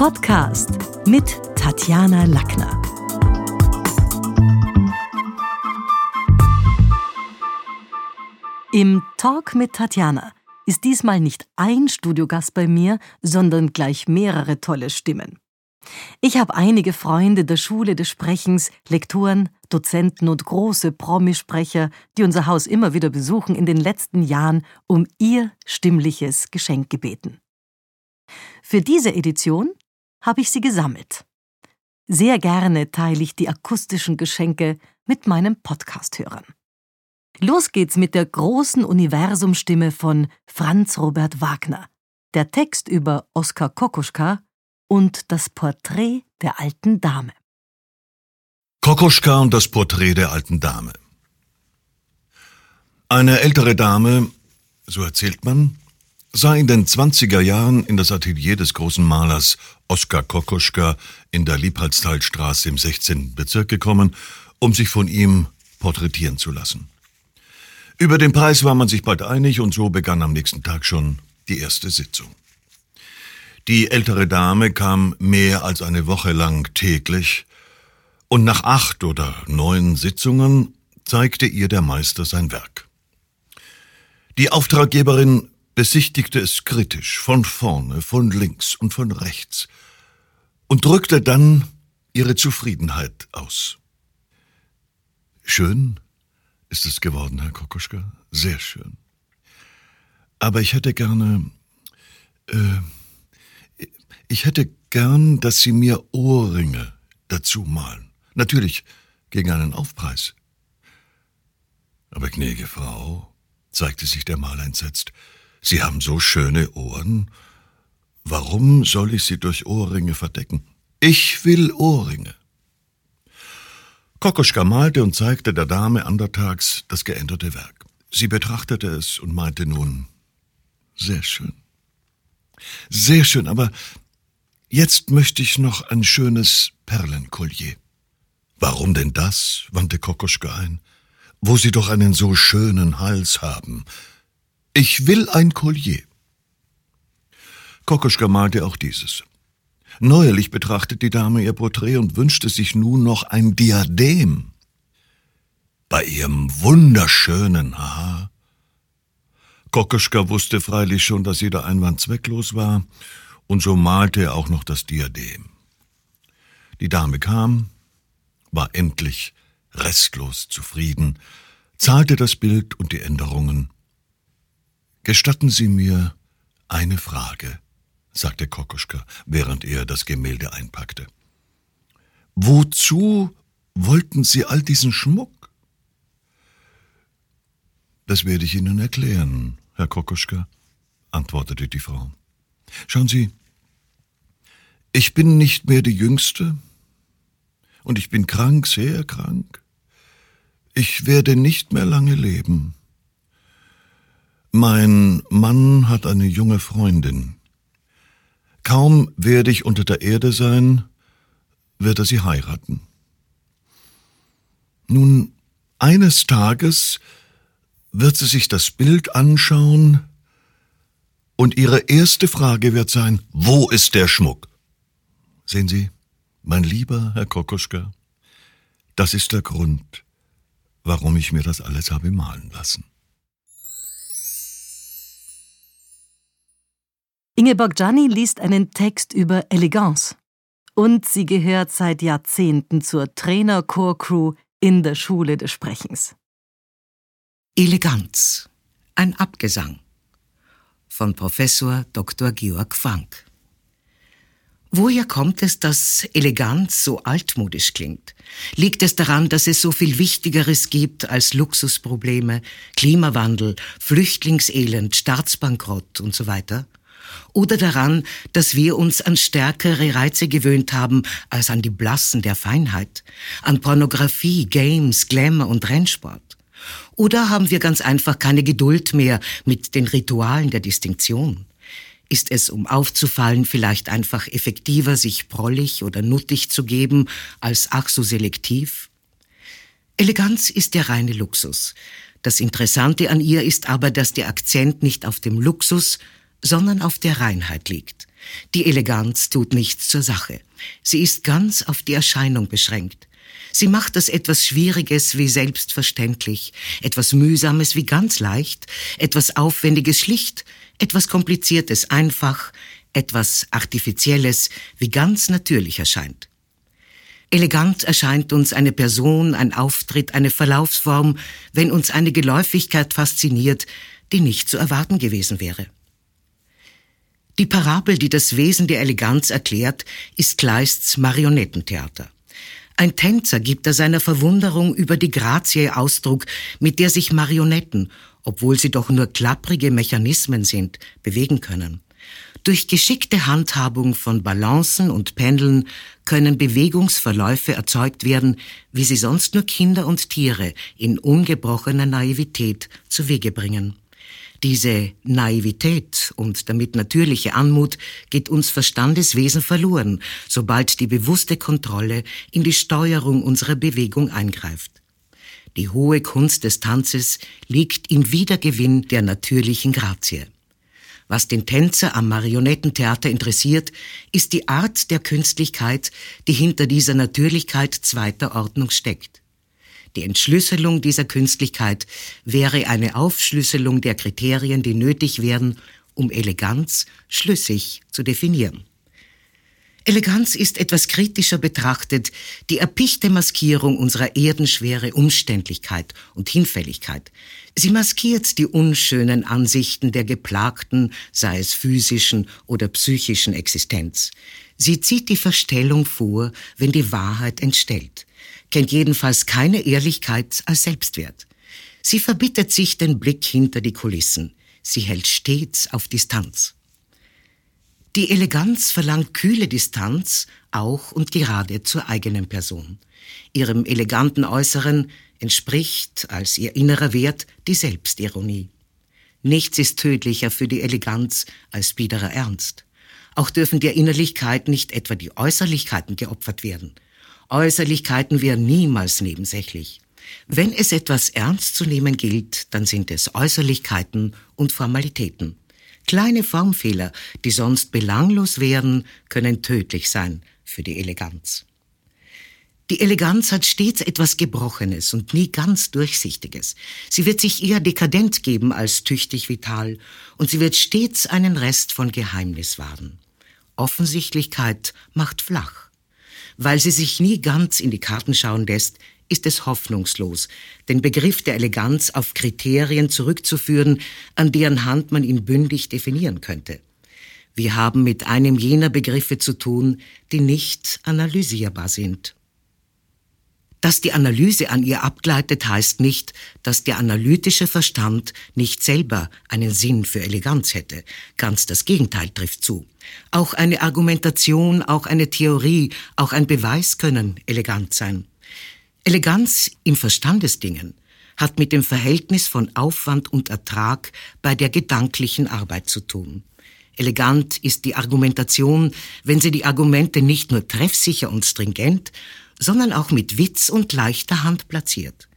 Podcast mit Tatjana Lackner. Im Talk mit Tatjana ist diesmal nicht ein Studiogast bei mir, sondern gleich mehrere tolle Stimmen. Ich habe einige Freunde der Schule des Sprechens, Lektoren, Dozenten und große Promisprecher, die unser Haus immer wieder besuchen, in den letzten Jahren um ihr stimmliches Geschenk gebeten. Für diese Edition habe ich sie gesammelt. Sehr gerne teile ich die akustischen Geschenke mit meinen Podcast-Hörern. Los geht's mit der großen Universumstimme von Franz Robert Wagner. Der Text über Oskar Kokoschka und das Porträt der alten Dame. Kokoschka und das Porträt der alten Dame. Eine ältere Dame, so erzählt man, sei in den 20er Jahren in das Atelier des großen Malers Oskar Kokoschka in der Liebhalstalstraße im 16. Bezirk gekommen, um sich von ihm porträtieren zu lassen. Über den Preis war man sich bald einig und so begann am nächsten Tag schon die erste Sitzung. Die ältere Dame kam mehr als eine Woche lang täglich, und nach acht oder neun Sitzungen zeigte ihr der Meister sein Werk. Die Auftraggeberin besichtigte es kritisch, von vorne, von links und von rechts, und drückte dann ihre Zufriedenheit aus. Schön ist es geworden, Herr Kokoschka, sehr schön. Aber ich hätte gerne, äh, ich hätte gern, dass Sie mir Ohrringe dazu malen. Natürlich gegen einen Aufpreis. Aber gnädige Frau, zeigte sich der Maler entsetzt, Sie haben so schöne Ohren. Warum soll ich sie durch Ohrringe verdecken? Ich will Ohrringe. Kokoschka malte und zeigte der Dame andertags das geänderte Werk. Sie betrachtete es und meinte nun, sehr schön. Sehr schön, aber Jetzt möchte ich noch ein schönes Perlenkollier. Warum denn das? wandte Kokoschka ein. Wo Sie doch einen so schönen Hals haben. Ich will ein Kollier. Kokoschka malte auch dieses. Neuerlich betrachtete die Dame ihr Porträt und wünschte sich nun noch ein Diadem. Bei ihrem wunderschönen Haar. Kokoschka wusste freilich schon, dass jeder Einwand zwecklos war und so malte er auch noch das Diadem. Die Dame kam, war endlich restlos zufrieden, zahlte das Bild und die Änderungen. Gestatten Sie mir eine Frage, sagte Kokoschka, während er das Gemälde einpackte. Wozu wollten Sie all diesen Schmuck? Das werde ich Ihnen erklären, Herr Kokoschka, antwortete die Frau. Schauen Sie, ich bin nicht mehr die Jüngste und ich bin krank, sehr krank. Ich werde nicht mehr lange leben. Mein Mann hat eine junge Freundin. Kaum werde ich unter der Erde sein, wird er sie heiraten. Nun, eines Tages wird sie sich das Bild anschauen, und ihre erste Frage wird sein, wo ist der Schmuck? Sehen Sie, mein lieber Herr Kokoschka, das ist der Grund, warum ich mir das alles habe malen lassen. Ingeborg Gianni liest einen Text über Eleganz. Und sie gehört seit Jahrzehnten zur Trainer-Core-Crew in der Schule des Sprechens. Eleganz. Ein Abgesang. Von Professor Dr. Georg Frank. Woher kommt es, dass Eleganz so altmodisch klingt? Liegt es daran, dass es so viel Wichtigeres gibt als Luxusprobleme, Klimawandel, Flüchtlingselend, Staatsbankrott und so weiter? Oder daran, dass wir uns an stärkere Reize gewöhnt haben als an die Blassen der Feinheit, an Pornografie, Games, Glamour und Rennsport? Oder haben wir ganz einfach keine Geduld mehr mit den Ritualen der Distinktion? Ist es, um aufzufallen, vielleicht einfach effektiver, sich prollig oder nuttig zu geben, als ach so selektiv? Eleganz ist der reine Luxus. Das Interessante an ihr ist aber, dass der Akzent nicht auf dem Luxus, sondern auf der Reinheit liegt. Die Eleganz tut nichts zur Sache. Sie ist ganz auf die Erscheinung beschränkt. Sie macht das etwas Schwieriges wie selbstverständlich, etwas Mühsames wie ganz leicht, etwas Aufwendiges schlicht, etwas Kompliziertes einfach, etwas Artifizielles wie ganz natürlich erscheint. Elegant erscheint uns eine Person, ein Auftritt, eine Verlaufsform, wenn uns eine Geläufigkeit fasziniert, die nicht zu erwarten gewesen wäre. Die Parabel, die das Wesen der Eleganz erklärt, ist Kleists Marionettentheater. Ein Tänzer gibt er seiner Verwunderung über die Grazie Ausdruck, mit der sich Marionetten, obwohl sie doch nur klapprige Mechanismen sind, bewegen können. Durch geschickte Handhabung von Balancen und Pendeln können Bewegungsverläufe erzeugt werden, wie sie sonst nur Kinder und Tiere in ungebrochener Naivität zu Wege bringen. Diese Naivität und damit natürliche Anmut geht uns Verstandeswesen verloren, sobald die bewusste Kontrolle in die Steuerung unserer Bewegung eingreift. Die hohe Kunst des Tanzes liegt im Wiedergewinn der natürlichen Grazie. Was den Tänzer am Marionettentheater interessiert, ist die Art der Künstlichkeit, die hinter dieser Natürlichkeit zweiter Ordnung steckt. Die Entschlüsselung dieser Künstlichkeit wäre eine Aufschlüsselung der Kriterien, die nötig wären, um Eleganz schlüssig zu definieren. Eleganz ist etwas kritischer betrachtet die erpichte Maskierung unserer erdenschwere Umständlichkeit und Hinfälligkeit. Sie maskiert die unschönen Ansichten der geplagten, sei es physischen oder psychischen Existenz. Sie zieht die Verstellung vor, wenn die Wahrheit entstellt, kennt jedenfalls keine Ehrlichkeit als Selbstwert. Sie verbittet sich den Blick hinter die Kulissen. Sie hält stets auf Distanz. Die Eleganz verlangt kühle Distanz, auch und gerade zur eigenen Person. Ihrem eleganten Äußeren entspricht als ihr innerer Wert die Selbstironie. Nichts ist tödlicher für die Eleganz als biederer Ernst. Auch dürfen der Innerlichkeit nicht etwa die Äußerlichkeiten geopfert werden. Äußerlichkeiten wären niemals nebensächlich. Wenn es etwas ernst zu nehmen gilt, dann sind es Äußerlichkeiten und Formalitäten. Kleine Formfehler, die sonst belanglos wären, können tödlich sein für die Eleganz. Die Eleganz hat stets etwas Gebrochenes und nie ganz Durchsichtiges. Sie wird sich eher dekadent geben als tüchtig vital und sie wird stets einen Rest von Geheimnis wahren. Offensichtlichkeit macht flach. Weil sie sich nie ganz in die Karten schauen lässt, ist es hoffnungslos, den Begriff der Eleganz auf Kriterien zurückzuführen, an deren Hand man ihn bündig definieren könnte. Wir haben mit einem jener Begriffe zu tun, die nicht analysierbar sind. Dass die Analyse an ihr abgleitet, heißt nicht, dass der analytische Verstand nicht selber einen Sinn für Eleganz hätte. Ganz das Gegenteil trifft zu. Auch eine Argumentation, auch eine Theorie, auch ein Beweis können elegant sein. Eleganz im Verstandesdingen hat mit dem Verhältnis von Aufwand und Ertrag bei der gedanklichen Arbeit zu tun. Elegant ist die Argumentation, wenn sie die Argumente nicht nur treffsicher und stringent, sondern auch mit Witz und leichter Hand platziert.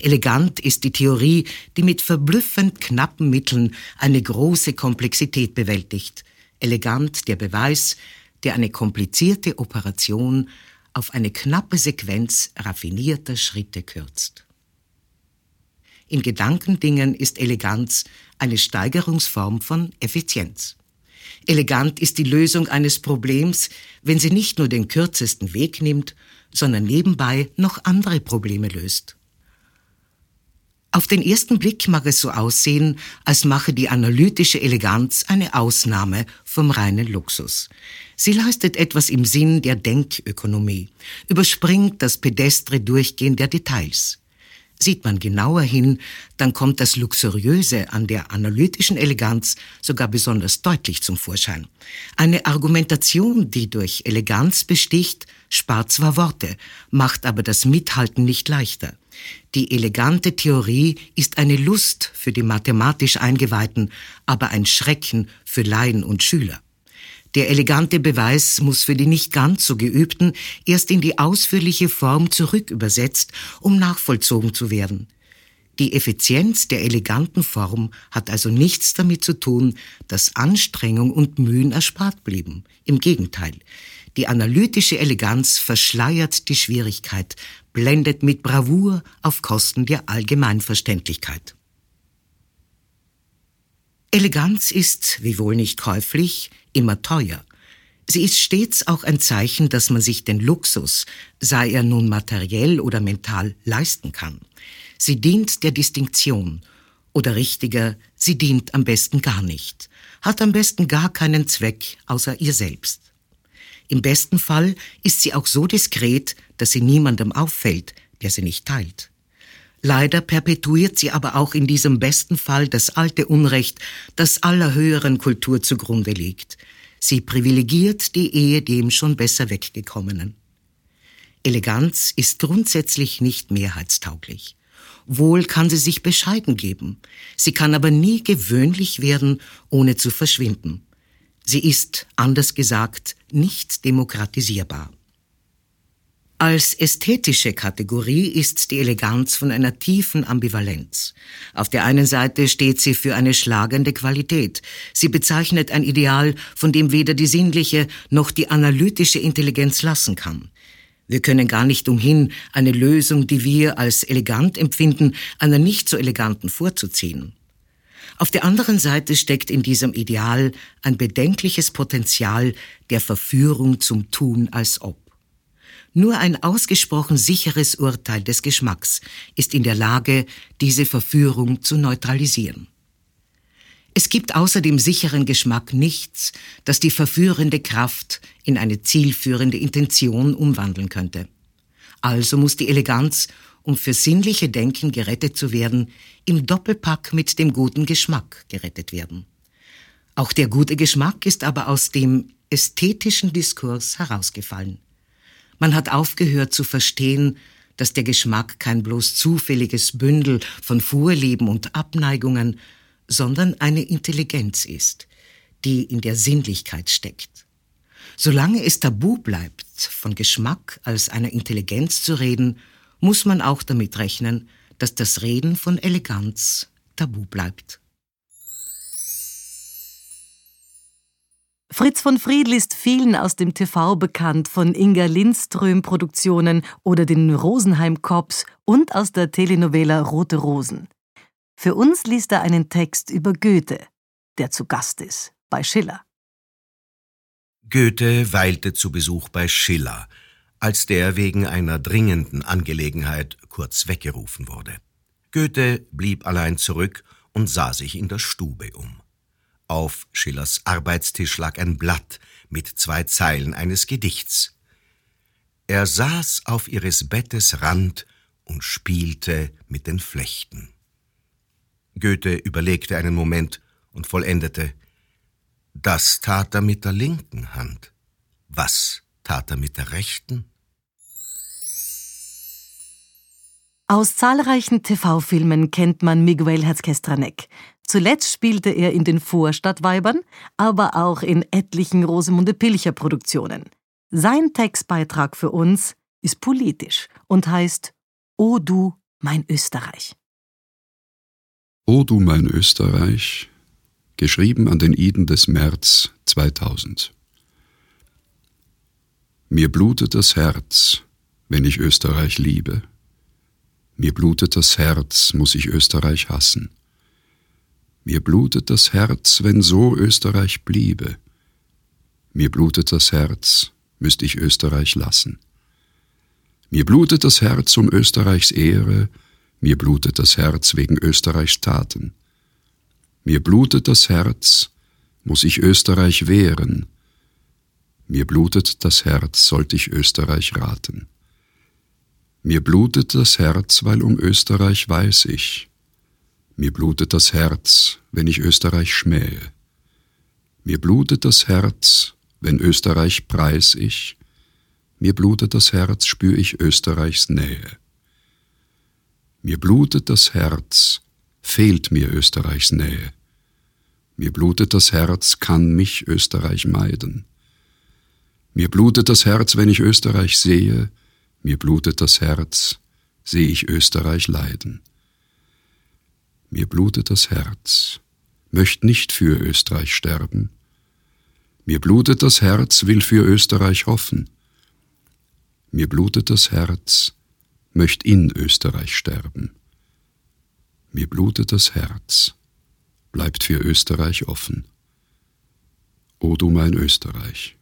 Elegant ist die Theorie, die mit verblüffend knappen Mitteln eine große Komplexität bewältigt. Elegant der Beweis, der eine komplizierte Operation auf eine knappe Sequenz raffinierter Schritte kürzt. In Gedankendingen ist Eleganz eine Steigerungsform von Effizienz. Elegant ist die Lösung eines Problems, wenn sie nicht nur den kürzesten Weg nimmt, sondern nebenbei noch andere Probleme löst. Auf den ersten Blick mag es so aussehen, als mache die analytische Eleganz eine Ausnahme vom reinen Luxus. Sie leistet etwas im Sinn der Denkökonomie, überspringt das pedestre Durchgehen der Details. Sieht man genauer hin, dann kommt das Luxuriöse an der analytischen Eleganz sogar besonders deutlich zum Vorschein. Eine Argumentation, die durch Eleganz besticht, spart zwar Worte, macht aber das Mithalten nicht leichter. Die elegante Theorie ist eine Lust für die mathematisch Eingeweihten, aber ein Schrecken für Laien und Schüler. Der elegante Beweis muss für die nicht ganz so geübten erst in die ausführliche Form zurückübersetzt, um nachvollzogen zu werden. Die Effizienz der eleganten Form hat also nichts damit zu tun, dass Anstrengung und Mühen erspart blieben. Im Gegenteil, die analytische Eleganz verschleiert die Schwierigkeit, blendet mit Bravour auf Kosten der Allgemeinverständlichkeit. Eleganz ist, wiewohl nicht käuflich, immer teuer. Sie ist stets auch ein Zeichen, dass man sich den Luxus, sei er nun materiell oder mental, leisten kann. Sie dient der Distinktion, oder richtiger, sie dient am besten gar nicht, hat am besten gar keinen Zweck außer ihr selbst. Im besten Fall ist sie auch so diskret, dass sie niemandem auffällt, der sie nicht teilt. Leider perpetuiert sie aber auch in diesem besten Fall das alte Unrecht, das aller höheren Kultur zugrunde liegt. Sie privilegiert die Ehe dem schon besser weggekommenen. Eleganz ist grundsätzlich nicht mehrheitstauglich. Wohl kann sie sich bescheiden geben, sie kann aber nie gewöhnlich werden, ohne zu verschwinden. Sie ist, anders gesagt, nicht demokratisierbar. Als ästhetische Kategorie ist die Eleganz von einer tiefen Ambivalenz. Auf der einen Seite steht sie für eine schlagende Qualität. Sie bezeichnet ein Ideal, von dem weder die sinnliche noch die analytische Intelligenz lassen kann. Wir können gar nicht umhin, eine Lösung, die wir als elegant empfinden, einer nicht so eleganten vorzuziehen. Auf der anderen Seite steckt in diesem Ideal ein bedenkliches Potenzial der Verführung zum Tun als ob. Nur ein ausgesprochen sicheres Urteil des Geschmacks ist in der Lage, diese Verführung zu neutralisieren. Es gibt außer dem sicheren Geschmack nichts, das die verführende Kraft in eine zielführende Intention umwandeln könnte. Also muss die Eleganz, um für sinnliche Denken gerettet zu werden, im Doppelpack mit dem guten Geschmack gerettet werden. Auch der gute Geschmack ist aber aus dem ästhetischen Diskurs herausgefallen. Man hat aufgehört zu verstehen, dass der Geschmack kein bloß zufälliges Bündel von Vorlieben und Abneigungen, sondern eine Intelligenz ist, die in der Sinnlichkeit steckt. Solange es tabu bleibt, von Geschmack als einer Intelligenz zu reden, muss man auch damit rechnen, dass das Reden von Eleganz tabu bleibt. Fritz von Friedl ist vielen aus dem TV bekannt, von Inga Lindström Produktionen oder den Rosenheim Cops und aus der Telenovela Rote Rosen. Für uns liest er einen Text über Goethe, der zu Gast ist, bei Schiller. Goethe weilte zu Besuch bei Schiller, als der wegen einer dringenden Angelegenheit kurz weggerufen wurde. Goethe blieb allein zurück und sah sich in der Stube um. Auf Schillers Arbeitstisch lag ein Blatt mit zwei Zeilen eines Gedichts. Er saß auf ihres Bettes Rand und spielte mit den Flechten. Goethe überlegte einen Moment und vollendete Das tat er mit der linken Hand. Was tat er mit der rechten? Aus zahlreichen TV-Filmen kennt man Miguel Herzkestranek. Zuletzt spielte er in den Vorstadtweibern, aber auch in etlichen Rosemunde Pilcher Produktionen. Sein Textbeitrag für uns ist politisch und heißt O du, mein Österreich. O du, mein Österreich, geschrieben an den Iden des März 2000. Mir blutet das Herz, wenn ich Österreich liebe. Mir blutet das Herz, muss ich Österreich hassen. Mir blutet das Herz, wenn so Österreich bliebe. Mir blutet das Herz, müsst ich Österreich lassen. Mir blutet das Herz um Österreichs Ehre, mir blutet das Herz wegen Österreichs Taten. Mir blutet das Herz, muss ich Österreich wehren. Mir blutet das Herz, sollte ich Österreich raten. Mir blutet das Herz, weil um Österreich weiß ich, mir blutet das Herz, wenn ich Österreich schmähe. Mir blutet das Herz, wenn Österreich preis ich. Mir blutet das Herz, spür ich Österreichs Nähe. Mir blutet das Herz, fehlt mir Österreichs Nähe. Mir blutet das Herz, kann mich Österreich meiden. Mir blutet das Herz, wenn ich Österreich sehe, mir blutet das Herz, sehe ich Österreich leiden. Mir blutet das Herz, möcht nicht für Österreich sterben. Mir blutet das Herz, will für Österreich hoffen. Mir blutet das Herz, möcht in Österreich sterben. Mir blutet das Herz, bleibt für Österreich offen. O du mein Österreich.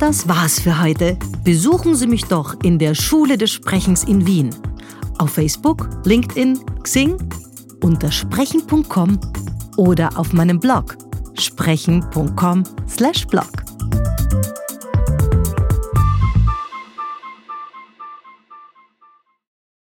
Das war's für heute. Besuchen Sie mich doch in der Schule des Sprechens in Wien. Auf Facebook, LinkedIn, Xing, unter sprechen.com oder auf meinem Blog sprechen.com/blog.